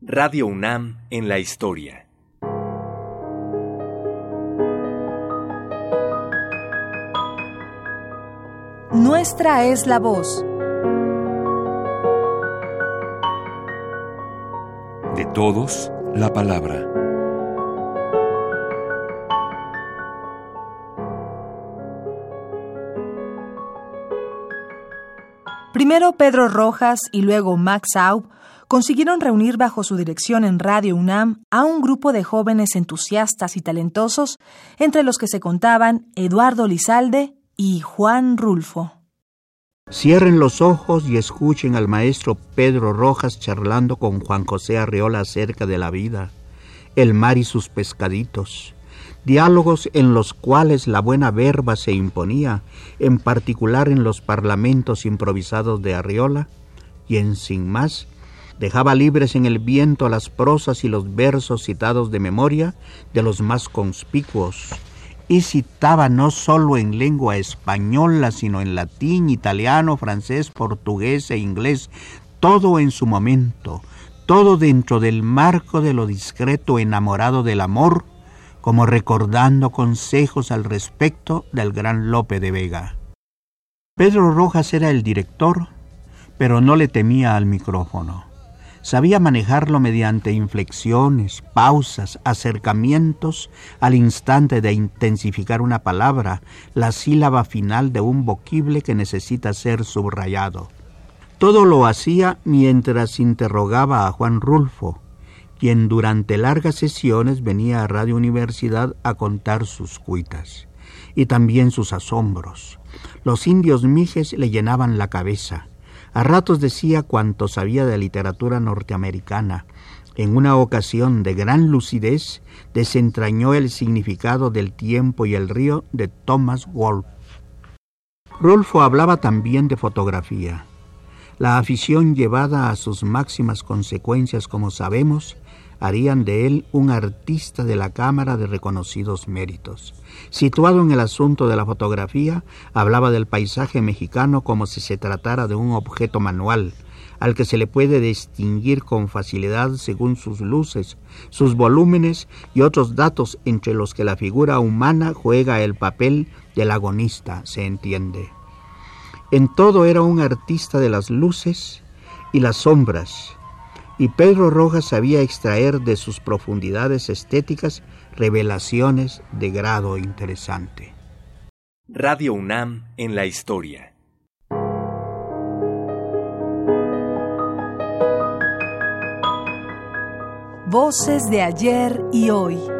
Radio UNAM en la historia. Nuestra es la voz. De todos, la palabra. Primero Pedro Rojas y luego Max Aub consiguieron reunir bajo su dirección en Radio UNAM a un grupo de jóvenes entusiastas y talentosos, entre los que se contaban Eduardo Lizalde y Juan Rulfo. Cierren los ojos y escuchen al maestro Pedro Rojas charlando con Juan José Arreola acerca de la vida, el mar y sus pescaditos, diálogos en los cuales la buena verba se imponía, en particular en los parlamentos improvisados de Arriola, y en sin más, dejaba libres en el viento las prosas y los versos citados de memoria de los más conspicuos, y citaba no sólo en lengua española, sino en latín, italiano, francés, portugués e inglés, todo en su momento, todo dentro del marco de lo discreto enamorado del amor, como recordando consejos al respecto del gran Lope de Vega. Pedro Rojas era el director, pero no le temía al micrófono. Sabía manejarlo mediante inflexiones, pausas, acercamientos al instante de intensificar una palabra, la sílaba final de un voquible que necesita ser subrayado. Todo lo hacía mientras interrogaba a Juan Rulfo, quien durante largas sesiones venía a Radio Universidad a contar sus cuitas y también sus asombros. Los indios mijes le llenaban la cabeza a ratos decía cuanto sabía de literatura norteamericana. En una ocasión de gran lucidez desentrañó el significado del tiempo y el río de Thomas Wolfe. Rolfo hablaba también de fotografía. La afición llevada a sus máximas consecuencias, como sabemos, harían de él un artista de la Cámara de reconocidos méritos. Situado en el asunto de la fotografía, hablaba del paisaje mexicano como si se tratara de un objeto manual, al que se le puede distinguir con facilidad según sus luces, sus volúmenes y otros datos entre los que la figura humana juega el papel del agonista, se entiende. En todo era un artista de las luces y las sombras, y Pedro Rojas sabía extraer de sus profundidades estéticas revelaciones de grado interesante. Radio UNAM en la historia. Voces de ayer y hoy.